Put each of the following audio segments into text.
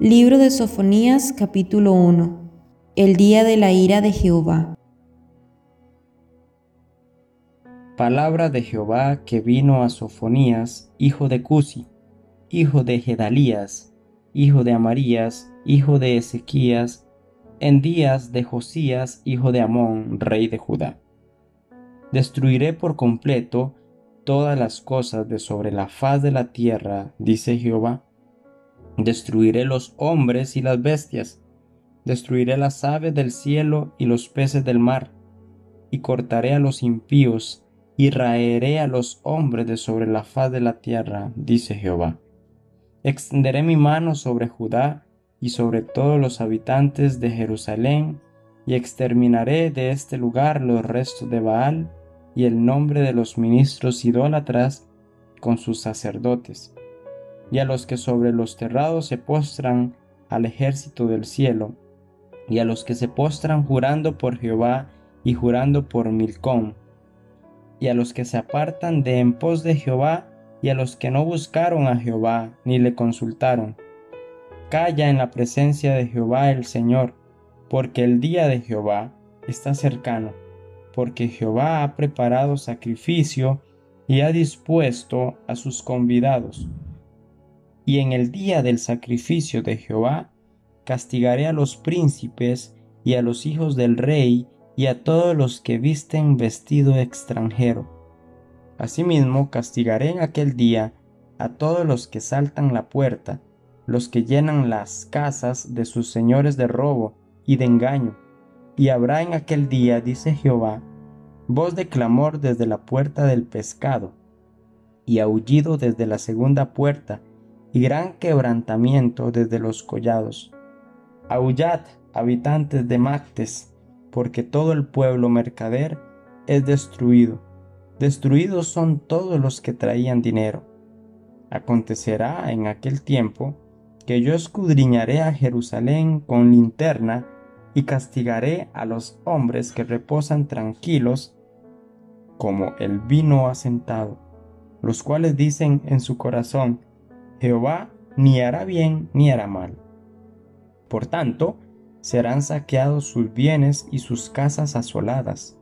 Libro de Sofonías capítulo 1 El día de la ira de Jehová Palabra de Jehová que vino a Sofonías, hijo de Cusi, hijo de Gedalías, hijo de Amarías, hijo de Ezequías, en días de Josías, hijo de Amón, rey de Judá. Destruiré por completo todas las cosas de sobre la faz de la tierra, dice Jehová Destruiré los hombres y las bestias, destruiré las aves del cielo y los peces del mar, y cortaré a los impíos, y raeré a los hombres de sobre la faz de la tierra, dice Jehová. Extenderé mi mano sobre Judá y sobre todos los habitantes de Jerusalén, y exterminaré de este lugar los restos de Baal y el nombre de los ministros idólatras con sus sacerdotes y a los que sobre los terrados se postran al ejército del cielo, y a los que se postran jurando por Jehová y jurando por Milcom, y a los que se apartan de en pos de Jehová, y a los que no buscaron a Jehová ni le consultaron. Calla en la presencia de Jehová el Señor, porque el día de Jehová está cercano, porque Jehová ha preparado sacrificio y ha dispuesto a sus convidados y en el día del sacrificio de Jehová castigaré a los príncipes y a los hijos del rey y a todos los que visten vestido extranjero. Asimismo castigaré en aquel día a todos los que saltan la puerta, los que llenan las casas de sus señores de robo y de engaño. Y habrá en aquel día, dice Jehová, voz de clamor desde la puerta del pescado, y aullido desde la segunda puerta, y gran quebrantamiento desde los collados. Aullad, habitantes de Mactes, porque todo el pueblo mercader es destruido. Destruidos son todos los que traían dinero. Acontecerá en aquel tiempo que yo escudriñaré a Jerusalén con linterna y castigaré a los hombres que reposan tranquilos como el vino asentado, los cuales dicen en su corazón, Jehová ni hará bien ni hará mal. Por tanto, serán saqueados sus bienes y sus casas asoladas.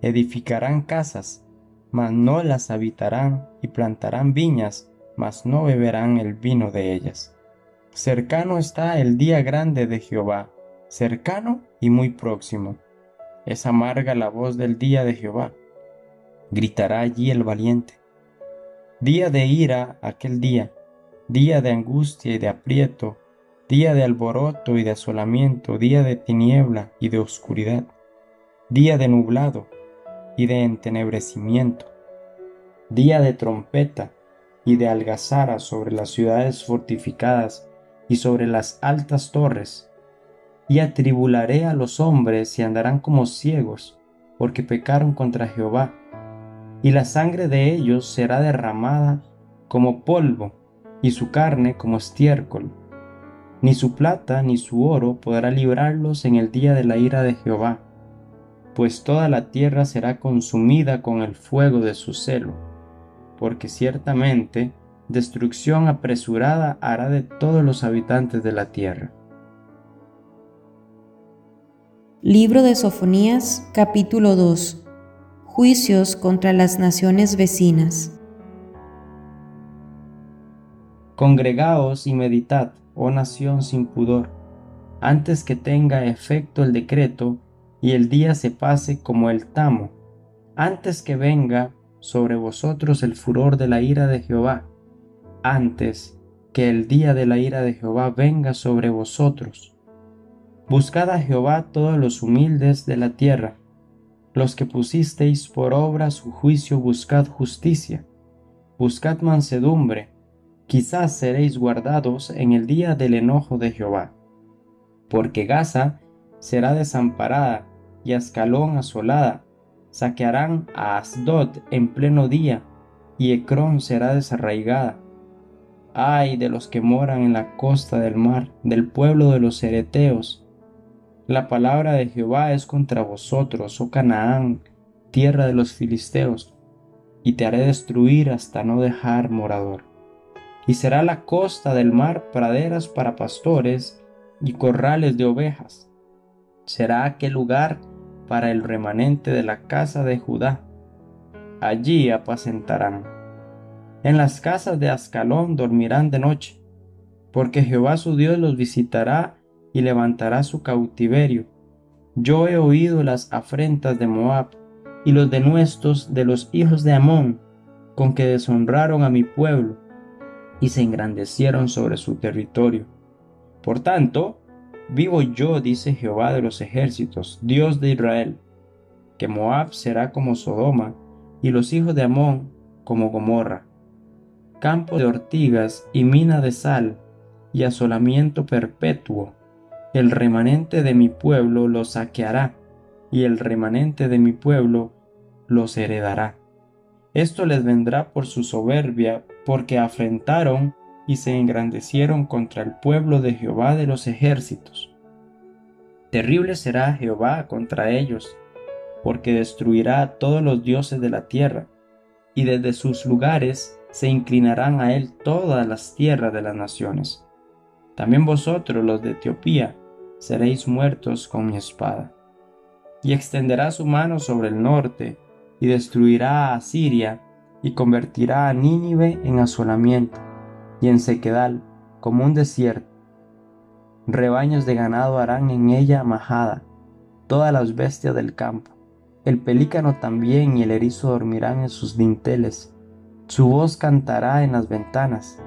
Edificarán casas, mas no las habitarán, y plantarán viñas, mas no beberán el vino de ellas. Cercano está el día grande de Jehová, cercano y muy próximo. Es amarga la voz del día de Jehová. Gritará allí el valiente. Día de ira aquel día, día de angustia y de aprieto, día de alboroto y de asolamiento, día de tiniebla y de oscuridad, día de nublado y de entenebrecimiento, día de trompeta y de algazara sobre las ciudades fortificadas y sobre las altas torres, y atribularé a los hombres y andarán como ciegos, porque pecaron contra Jehová, y la sangre de ellos será derramada como polvo y su carne como estiércol. Ni su plata ni su oro podrá librarlos en el día de la ira de Jehová, pues toda la tierra será consumida con el fuego de su celo, porque ciertamente destrucción apresurada hará de todos los habitantes de la tierra. Libro de Sofonías capítulo 2 Juicios contra las naciones vecinas Congregaos y meditad, oh nación sin pudor, antes que tenga efecto el decreto y el día se pase como el tamo, antes que venga sobre vosotros el furor de la ira de Jehová, antes que el día de la ira de Jehová venga sobre vosotros. Buscad a Jehová todos los humildes de la tierra, los que pusisteis por obra su juicio, buscad justicia buscad mansedumbre, quizás seréis guardados en el día del enojo de Jehová. Porque Gaza será desamparada y Ascalón asolada, saquearán a Asdod en pleno día, y Ecrón será desarraigada. Ay de los que moran en la costa del mar, del pueblo de los Ereteos. La palabra de Jehová es contra vosotros, oh Canaán, tierra de los filisteos, y te haré destruir hasta no dejar morador. Y será la costa del mar praderas para pastores y corrales de ovejas. Será aquel lugar para el remanente de la casa de Judá. Allí apacentarán. En las casas de Ascalón dormirán de noche, porque Jehová su Dios los visitará y levantará su cautiverio. Yo he oído las afrentas de Moab y los denuestos de los hijos de Amón, con que deshonraron a mi pueblo y se engrandecieron sobre su territorio. Por tanto, vivo yo, dice Jehová de los ejércitos, Dios de Israel, que Moab será como Sodoma y los hijos de Amón como Gomorra, campo de ortigas y mina de sal y asolamiento perpetuo. El remanente de mi pueblo los saqueará y el remanente de mi pueblo los heredará. Esto les vendrá por su soberbia, porque afrentaron y se engrandecieron contra el pueblo de Jehová de los ejércitos. Terrible será Jehová contra ellos, porque destruirá a todos los dioses de la tierra, y desde sus lugares se inclinarán a él todas las tierras de las naciones. También vosotros, los de Etiopía, seréis muertos con mi espada y extenderá su mano sobre el norte, y destruirá a Siria, y convertirá a Nínive en asolamiento, y en sequedal, como un desierto. Rebaños de ganado harán en ella majada, todas las bestias del campo. El pelícano también y el erizo dormirán en sus dinteles. Su voz cantará en las ventanas.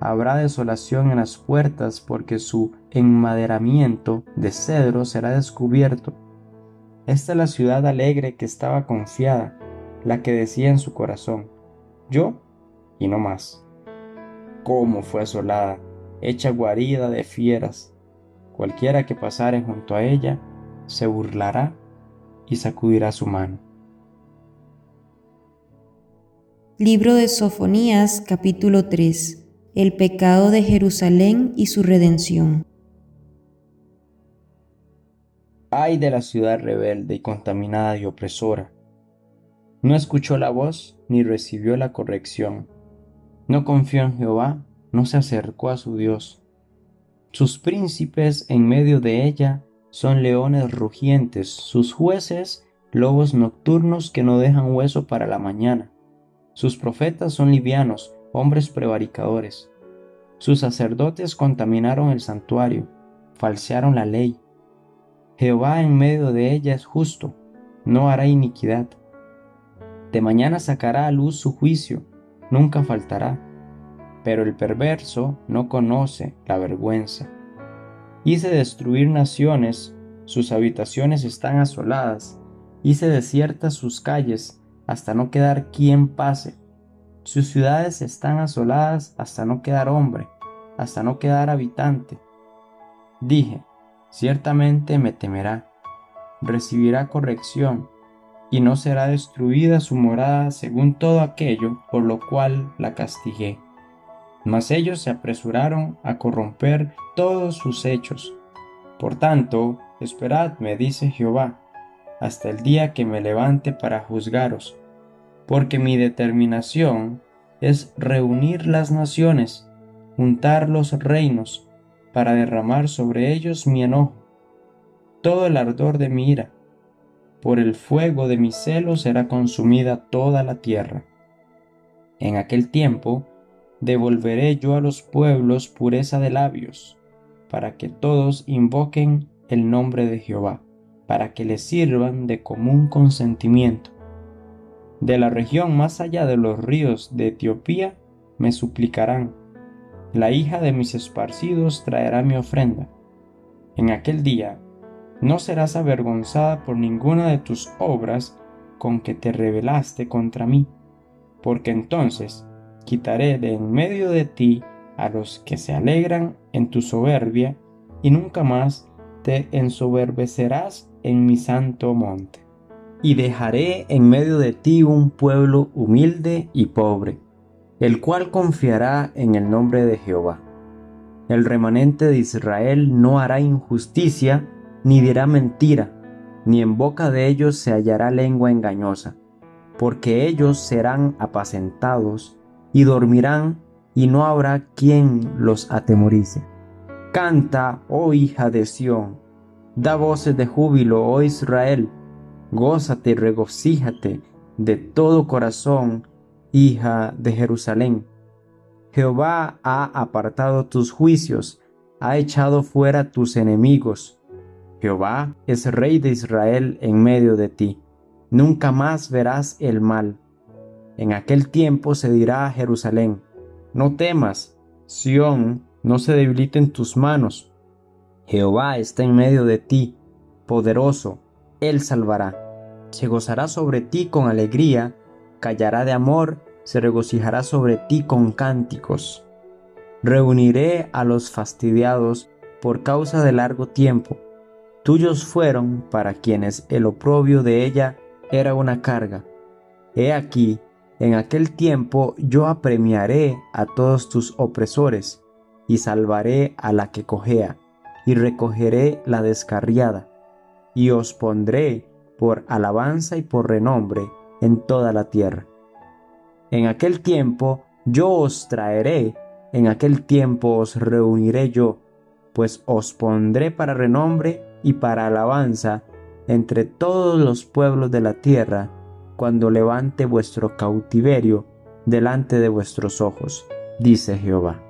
Habrá desolación en las puertas porque su enmaderamiento de cedro será descubierto esta es la ciudad alegre que estaba confiada, la que decía en su corazón, yo y no más. Cómo fue asolada, hecha guarida de fieras. Cualquiera que pasare junto a ella se burlará y sacudirá su mano. Libro de Sofonías capítulo 3 El pecado de Jerusalén y su redención. Ay de la ciudad rebelde y contaminada y opresora. No escuchó la voz ni recibió la corrección. No confió en Jehová, no se acercó a su Dios. Sus príncipes en medio de ella son leones rugientes, sus jueces lobos nocturnos que no dejan hueso para la mañana. Sus profetas son livianos, hombres prevaricadores. Sus sacerdotes contaminaron el santuario, falsearon la ley, Jehová en medio de ella es justo, no hará iniquidad. De mañana sacará a luz su juicio, nunca faltará. Pero el perverso no conoce la vergüenza. Hice destruir naciones, sus habitaciones están asoladas. Hice desiertas sus calles hasta no quedar quien pase. Sus ciudades están asoladas hasta no quedar hombre, hasta no quedar habitante. Dije, ciertamente me temerá, recibirá corrección, y no será destruida su morada según todo aquello por lo cual la castigué. Mas ellos se apresuraron a corromper todos sus hechos. Por tanto, esperad, me dice Jehová, hasta el día que me levante para juzgaros, porque mi determinación es reunir las naciones, juntar los reinos, para derramar sobre ellos mi enojo, todo el ardor de mi ira. Por el fuego de mi celo será consumida toda la tierra. En aquel tiempo devolveré yo a los pueblos pureza de labios, para que todos invoquen el nombre de Jehová, para que les sirvan de común consentimiento. De la región más allá de los ríos de Etiopía me suplicarán, la hija de mis esparcidos traerá mi ofrenda. En aquel día no serás avergonzada por ninguna de tus obras con que te rebelaste contra mí, porque entonces quitaré de en medio de ti a los que se alegran en tu soberbia, y nunca más te ensoberbecerás en mi santo monte. Y dejaré en medio de ti un pueblo humilde y pobre, el cual confiará en el nombre de Jehová. El remanente de Israel no hará injusticia, ni dirá mentira, ni en boca de ellos se hallará lengua engañosa, porque ellos serán apacentados y dormirán, y no habrá quien los atemorice. Canta, oh hija de Sión, da voces de júbilo, oh Israel, gózate y regocíjate de todo corazón, hija de Jerusalén. Jehová ha apartado tus juicios, ha echado fuera tus enemigos. Jehová es rey de Israel en medio de ti. Nunca más verás el mal. En aquel tiempo se dirá a Jerusalén, no temas, Sión, no se debiliten tus manos. Jehová está en medio de ti, poderoso, Él salvará. Se gozará sobre ti con alegría, callará de amor, se regocijará sobre ti con cánticos. Reuniré a los fastidiados por causa de largo tiempo. Tuyos fueron para quienes el oprobio de ella era una carga. He aquí, en aquel tiempo yo apremiaré a todos tus opresores, y salvaré a la que cojea, y recogeré la descarriada, y os pondré por alabanza y por renombre en toda la tierra. En aquel tiempo yo os traeré, en aquel tiempo os reuniré yo, pues os pondré para renombre y para alabanza entre todos los pueblos de la tierra, cuando levante vuestro cautiverio delante de vuestros ojos, dice Jehová.